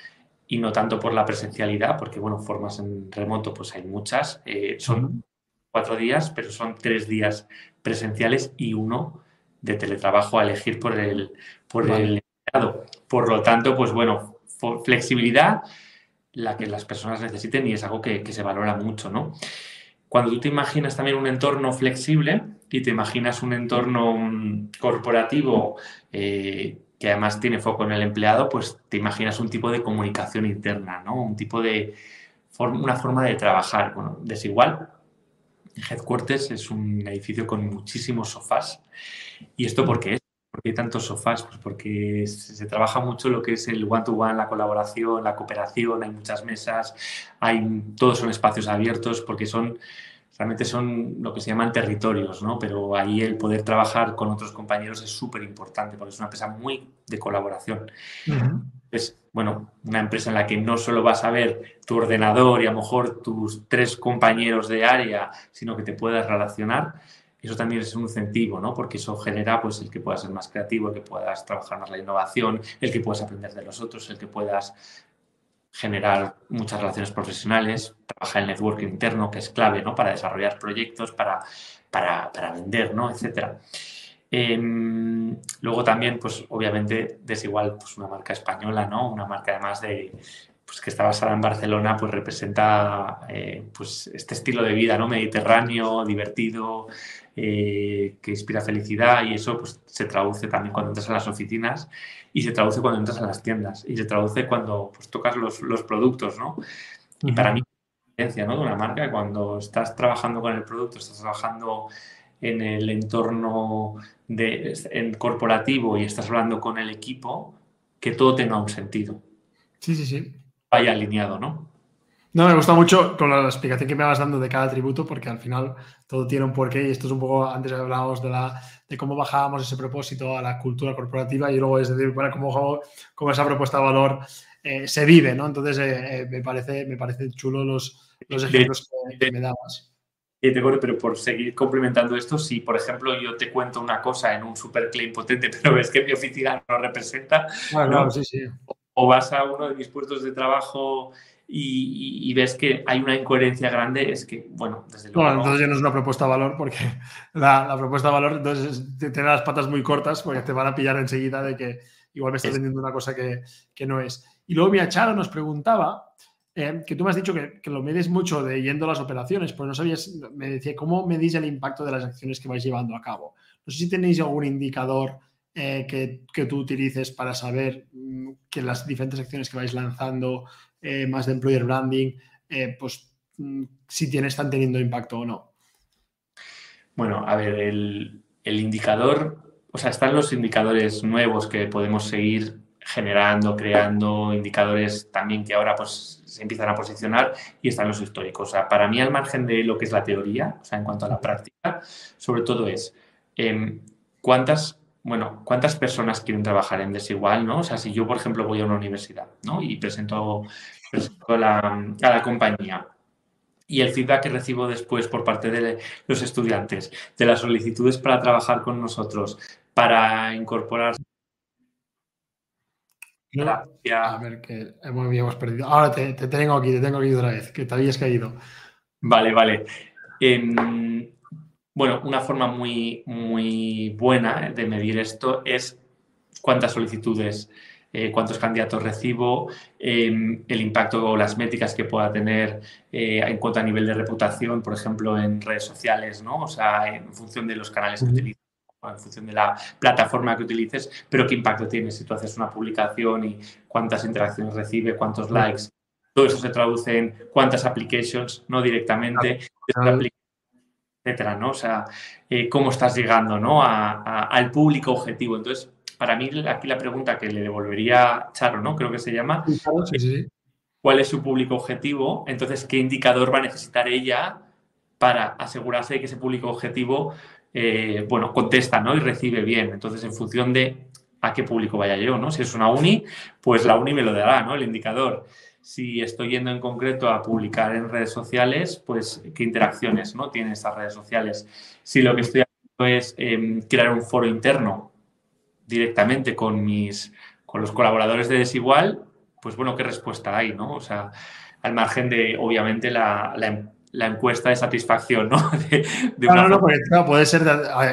[SPEAKER 2] y no tanto por la presencialidad, porque bueno, formas en remoto pues hay muchas, eh, son cuatro días, pero son tres días presenciales y uno de teletrabajo a elegir por el, por el empleado. Por lo tanto, pues bueno, flexibilidad, la que las personas necesiten y es algo que, se valora mucho, ¿no? Cuando tú te imaginas también un entorno flexible y te imaginas un entorno corporativo eh, que además tiene foco en el empleado, pues te imaginas un tipo de comunicación interna, ¿no? Un tipo de, una forma de trabajar, bueno, desigual. Headquarters es un edificio con muchísimos sofás. ¿Y esto por qué es? ¿Por qué hay tantos sofás? Pues porque se, trabaja mucho lo que es el one-to-one, la colaboración, la cooperación, hay muchas mesas, hay, todos son espacios abiertos porque son realmente son lo que se llaman territorios, ¿no? Pero ahí el poder trabajar con otros compañeros es súper importante porque es una empresa muy de colaboración. Es, bueno, una empresa en la que no solo vas a ver tu ordenador y a lo mejor tus tres compañeros de área, sino que te puedas relacionar. Eso también es un incentivo, ¿no? Porque eso genera pues, el que puedas ser más creativo, el que puedas trabajar más la innovación, el que puedas aprender de los otros, el que puedas generar muchas relaciones profesionales, trabajar el networking interno, que es clave ¿no? para desarrollar proyectos, para, para, para vender, ¿no? etc. Em, luego también, pues obviamente, Desigual, pues una marca española, ¿no? Una marca además de, pues que está basada en Barcelona, pues representa eh, pues este estilo de vida, ¿no? Mediterráneo, divertido, eh, que inspira felicidad y eso pues se traduce también cuando entras a las oficinas y se traduce cuando entras a las tiendas y se traduce cuando pues, tocas los, los productos, ¿no? Y para mí, la diferencia ¿no? de una marca, cuando estás trabajando con el producto, estás trabajando en el entorno de, en corporativo y estás hablando con el equipo, que todo tenga un sentido.
[SPEAKER 1] Sí, sí, sí.
[SPEAKER 2] Vaya alineado, ¿no?
[SPEAKER 1] No, me gusta mucho con la explicación que me vas dando de cada atributo, porque al final todo tiene un porqué y esto es un poco, antes hablábamos de, la, de cómo bajábamos ese propósito a la cultura corporativa y luego es decir, bueno, cómo, cómo esa propuesta de valor eh, se vive, ¿no? Entonces eh, eh, me, parece, me parece chulo los, los ejemplos que, me dabas.
[SPEAKER 2] Pero por seguir complementando esto, si por ejemplo yo te cuento una cosa en un super claim potente, pero ves que mi oficina no representa,
[SPEAKER 1] bueno, sí, sí.
[SPEAKER 2] o vas a uno de mis puestos de trabajo y, ves que hay una incoherencia grande, es que, bueno,
[SPEAKER 1] desde luego. No, entonces ya no es una propuesta de valor, porque la, propuesta de valor entonces tiene las patas muy cortas, porque te van a pillar enseguida de que igual me estás vendiendo una cosa que, que, no es. Y luego mi Charo nos preguntaba. Eh, que tú me has dicho que, que, lo medes mucho de yendo a las operaciones, pues no sabías, me decía, ¿cómo medís el impacto de las acciones que vais llevando a cabo? No sé si tenéis algún indicador eh, que, que, tú utilices para saber mm, que las diferentes acciones que vais lanzando eh, más de employer branding, eh, pues mm, si están teniendo impacto o no.
[SPEAKER 2] Bueno, a ver, el, indicador o sea, están los indicadores nuevos que podemos seguir generando, creando, indicadores también que ahora pues se empiezan a posicionar y están los históricos. O sea, para mí al margen de lo que es la teoría, o sea, en cuanto a la práctica, sobre todo es em, cuántas, bueno, cuántas personas quieren trabajar en desigual, ¿no? O sea, si yo, por ejemplo, voy a una universidad, ¿no? Y presento, presento la, a la compañía y el feedback que recibo después por parte de los estudiantes, de las solicitudes para trabajar con nosotros, para incorporar
[SPEAKER 1] a ver, que hemos, perdido. Ahora te, tengo aquí, te tengo aquí otra vez, que te habías caído.
[SPEAKER 2] Vale, vale. Em, bueno, una forma muy, muy buena de medir esto es cuántas solicitudes, eh, cuántos candidatos recibo, em, el impacto o las métricas que pueda tener eh, en cuanto a nivel de reputación, por ejemplo, en redes sociales, ¿no? O sea, en función de los canales que utilizo en función de la plataforma que utilices, pero qué impacto tiene si tú haces una publicación y cuántas interacciones recibe, cuántos likes. Todo eso se traduce en cuántas applications, no directamente, etcétera, ¿no? O sea, eh, cómo estás llegando, ¿no? al público objetivo. Entonces, para mí aquí la pregunta que le devolvería a Charo, ¿no? Creo que se llama. ¿Cuál es su público objetivo? Entonces, ¿qué indicador va a necesitar ella para asegurarse de que ese público objetivo eh, bueno, contesta ¿no? y recibe bien. Entonces, en función de a qué público vaya yo, ¿no? Si es una uni, pues la uni me lo dará, ¿no? El indicador. Si estoy yendo en concreto a publicar en redes sociales, pues qué interacciones, ¿no? Tienen estas redes sociales. Si lo que estoy haciendo es em, crear un foro interno directamente con mis, con los colaboradores de Desigual, pues bueno, qué respuesta hay, ¿no? O sea, al margen de, obviamente, la, la, la encuesta de satisfacción, ¿no?
[SPEAKER 1] no, no, porque puede ser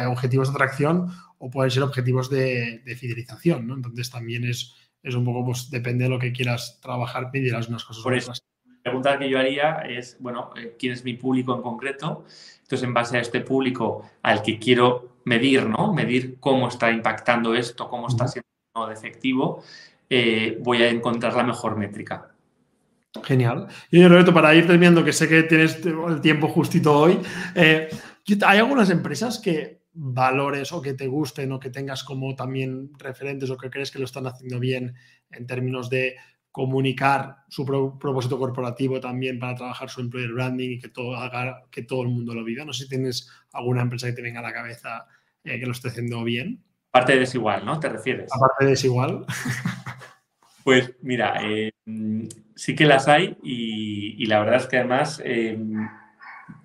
[SPEAKER 1] objetivos de atracción o pueden ser objetivos de, fidelización, ¿no? Entonces también es, es un poco, pues depende de lo que quieras trabajar, pedirás unas cosas.
[SPEAKER 2] Por eso, la pregunta que yo haría es, bueno, eh, ¿quién es mi público en concreto? Entonces, en base a este público al que quiero medir, ¿no? Medir cómo está impactando esto, cómo está siendo efectivo, eh, voy a encontrar la mejor métrica.
[SPEAKER 1] Genial. Y Roberto, para ir terminando, que sé que tienes el tiempo justito hoy, eh, ¿hay algunas empresas que valores o que te gusten o que tengas como también referentes o que crees que lo están haciendo bien en términos de comunicar su propósito corporativo también para trabajar su employer branding y que todo haga que todo el mundo lo viva? No sé si tienes alguna empresa que te venga a la cabeza eh, que lo esté haciendo bien.
[SPEAKER 2] Aparte de desigual, ¿no? ¿Te refieres?
[SPEAKER 1] Aparte de desigual.
[SPEAKER 2] Pues mira, eh, sí que las hay y, la verdad es que además eh,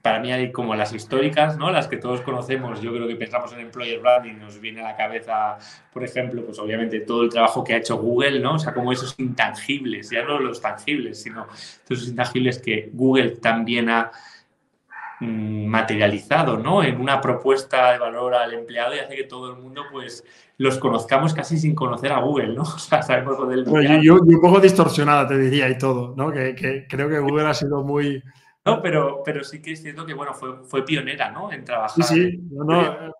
[SPEAKER 2] para mí hay como las históricas, ¿no? Las que todos conocemos, yo creo que pensamos en employer branding, nos viene a la cabeza, por ejemplo, pues obviamente todo el trabajo que ha hecho Google, ¿no? O sea, como esos intangibles, ya no los tangibles, sino esos intangibles que Google también ha Mm, materializado ¿no? en una propuesta de valor al empleado y hace que todo el mundo pues los conozcamos casi sin conocer a Google, ¿no? O sea, sabemos lo del...
[SPEAKER 1] yo, un poco distorsionada te diría y todo, ¿no? Que, creo que Google ha sido muy...
[SPEAKER 2] No, pero, pero sí que es cierto que, bueno, fue, fue pionera, ¿no? En trabajar.
[SPEAKER 1] Sí, sí,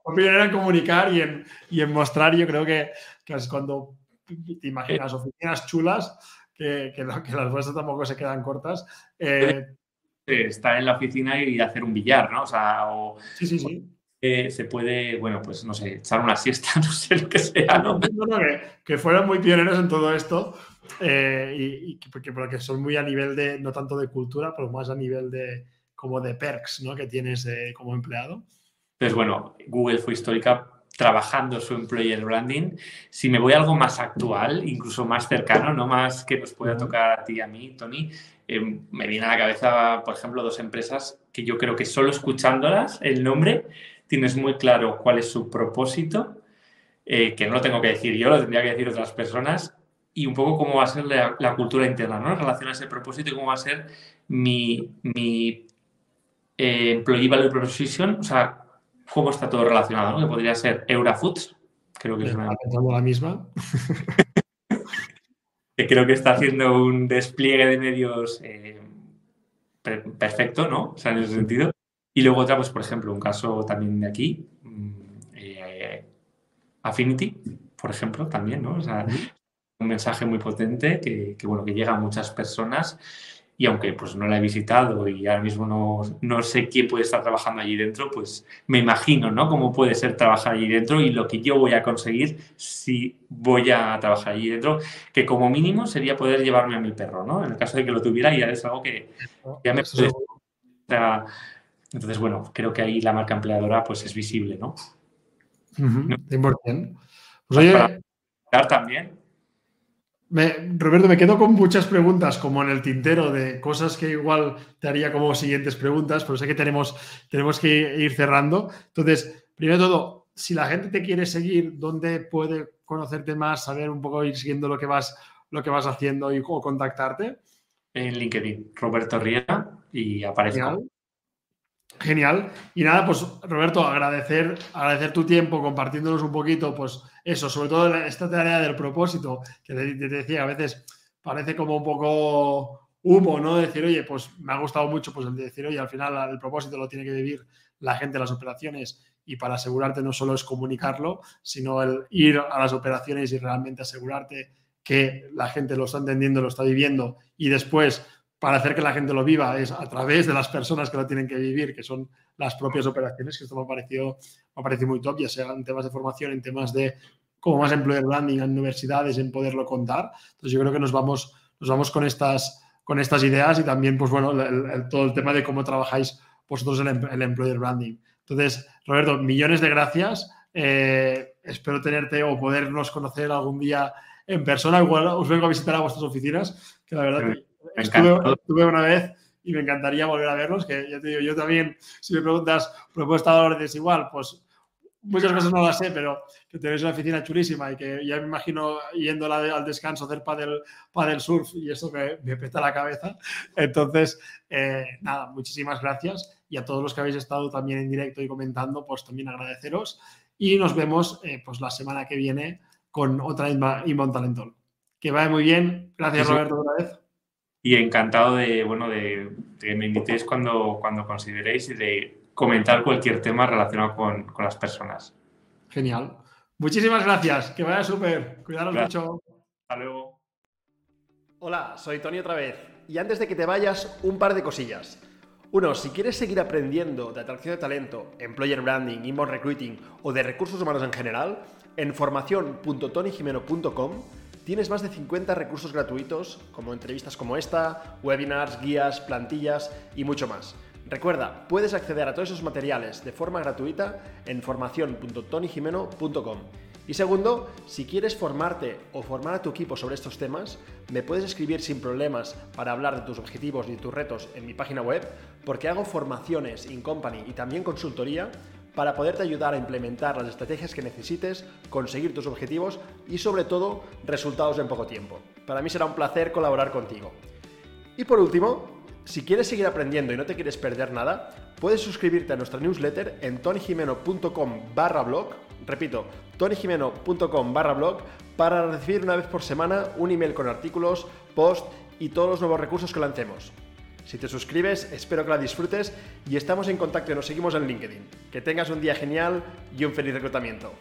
[SPEAKER 1] fue pionera en comunicar y en, y en mostrar, yo creo que, que es cuando te imaginas oficinas chulas, que, que, las vuestras tampoco se quedan cortas, eh,
[SPEAKER 2] estar en la oficina y hacer un billar, ¿no? O sea,
[SPEAKER 1] o, sí, sí, sí.
[SPEAKER 2] se puede, bueno, pues no sé, echar una siesta, no sé lo que sea, ¿no?
[SPEAKER 1] que, fueron muy pioneros en todo esto eh, y, porque, porque, son muy a nivel de, no tanto de cultura, pero más a nivel de, como de perks, ¿no? Que tienes como empleado.
[SPEAKER 2] Pues bueno, Google fue histórica trabajando su employer branding. Si me voy a algo más actual, incluso más cercano, no más que nos pueda tocar a ti y a mí, Tony, eh, me viene a la cabeza, por ejemplo, dos empresas que yo creo que solo escuchándolas, el nombre, tienes muy claro cuál es su propósito, eh, que no lo tengo que decir yo, lo tendría que decir otras personas, y un poco cómo va a ser la, cultura interna, ¿no? En relación a ese propósito y cómo va a ser mi, mi eh, Employee Value Proposition, o sea, cómo está todo relacionado, ¿no? Que podría ser Eurafoods, creo que es una...
[SPEAKER 1] la misma.
[SPEAKER 2] que creo que está haciendo un despliegue de medios eh, perfecto, ¿no? O sea, en ese sentido. Y luego otra, pues, por ejemplo, un caso también de aquí, mm, eh, Affinity, por ejemplo, también, ¿no? O sea, un mensaje muy potente que, bueno, que llega a muchas personas y aunque pues no la he visitado y ahora mismo no, no, sé quién puede estar trabajando allí dentro, pues me imagino, ¿no? Cómo puede ser trabajar allí dentro y lo que yo voy a conseguir si voy a trabajar allí dentro, que como mínimo sería poder llevarme a mi perro, ¿no? En el caso de que lo tuviera ya es algo que ya me puede... Entonces, bueno, creo que ahí la marca empleadora pues es visible, ¿no?
[SPEAKER 1] Uh
[SPEAKER 2] Pues oye... también,
[SPEAKER 1] Roberto, me quedo con muchas preguntas como en el tintero de cosas que igual te haría como siguientes preguntas, pero sé que tenemos, tenemos que ir cerrando. Entonces, primero de todo, si la gente te quiere seguir, ¿dónde puede conocerte más, saber un poco, ir siguiendo lo que vas, lo que vas haciendo y, o contactarte?
[SPEAKER 2] En LinkedIn, Roberto Riera, y.
[SPEAKER 1] Genial. Y nada, pues Roberto, agradecer, agradecer tu tiempo compartiéndonos un poquito, pues eso, sobre todo esta tarea del propósito, que te, decía, a veces parece como un poco humo, ¿no? Decir, oye, pues me ha gustado mucho, pues el decir, oye, al final el propósito lo tiene que vivir la gente en las operaciones y para asegurarte no solo es comunicarlo, sino el ir a las operaciones y realmente asegurarte que la gente lo está entendiendo, lo está viviendo. Y después para hacer que la gente lo viva es a través de las personas que lo tienen que vivir, que son las propias operaciones, que esto me ha parecido, me muy top, ya sea en temas de formación, en temas de como más employer branding en universidades, en poderlo contar. Entonces yo creo que nos vamos, nos vamos con, estas, con estas ideas y también, pues bueno, todo el tema de cómo trabajáis vosotros el, el employer branding. Entonces, Roberto, millones de gracias. Eh, espero tenerte o podernos conocer algún día en persona. Igual os vengo a visitar a vuestras oficinas, que la verdad estuve, una vez y me encantaría volver a verlos, que ya te digo, yo también, si me preguntas propuesta de valor desigual, pues muchas cosas no las sé, pero que tenéis una oficina chulísima y que ya me imagino yendo al descanso hacer paddle, paddle surf y eso que me peta la cabeza. Entonces, eh, nada, muchísimas gracias y a todos los que habéis estado también en directo y comentando, pues también agradeceros y nos vemos eh, pues la semana que viene con otra Inbound Talentol. Que vaya muy bien. Gracias, Roberto, otra vez
[SPEAKER 2] y encantado de, bueno, de, que me invitéis cuando, cuando consideréis y de comentar cualquier tema relacionado con, con las personas.
[SPEAKER 1] Genial. Muchísimas gracias. Que vaya súper. Cuidaros mucho.
[SPEAKER 2] Hasta luego.
[SPEAKER 3] Hola, soy Tony otra vez. Y antes de que te vayas, un par de cosillas. Uno, si quieres seguir aprendiendo de atracción de talento, employer branding, inbound recruiting o de recursos humanos en general, en formación.tonyjimeno.com Tienes más de 50 recursos gratuitos, como entrevistas como esta, webinars, guías, plantillas y mucho más. Recuerda, puedes acceder a todos esos materiales de forma gratuita en formación.tonyjimeno.com. Y segundo, si quieres formarte o formar a tu equipo sobre estos temas, me puedes escribir sin problemas para hablar de tus objetivos y tus retos en mi página web, porque hago formaciones in company y también consultoría para poderte ayudar a implementar las estrategias que necesites, conseguir tus objetivos y sobre todo resultados en poco tiempo. Para mí será un placer colaborar contigo. Y por último, si quieres seguir aprendiendo y no te quieres perder nada, puedes suscribirte a nuestra newsletter en tonyjimeno.com barra blog, repito, tonyjimeno.com barra blog, para recibir una vez por semana un email con artículos, posts y todos los nuevos recursos que lancemos. Si te suscribes, espero que la disfrutes y estamos en contacto y nos seguimos en LinkedIn. Que tengas un día genial y un feliz reclutamiento.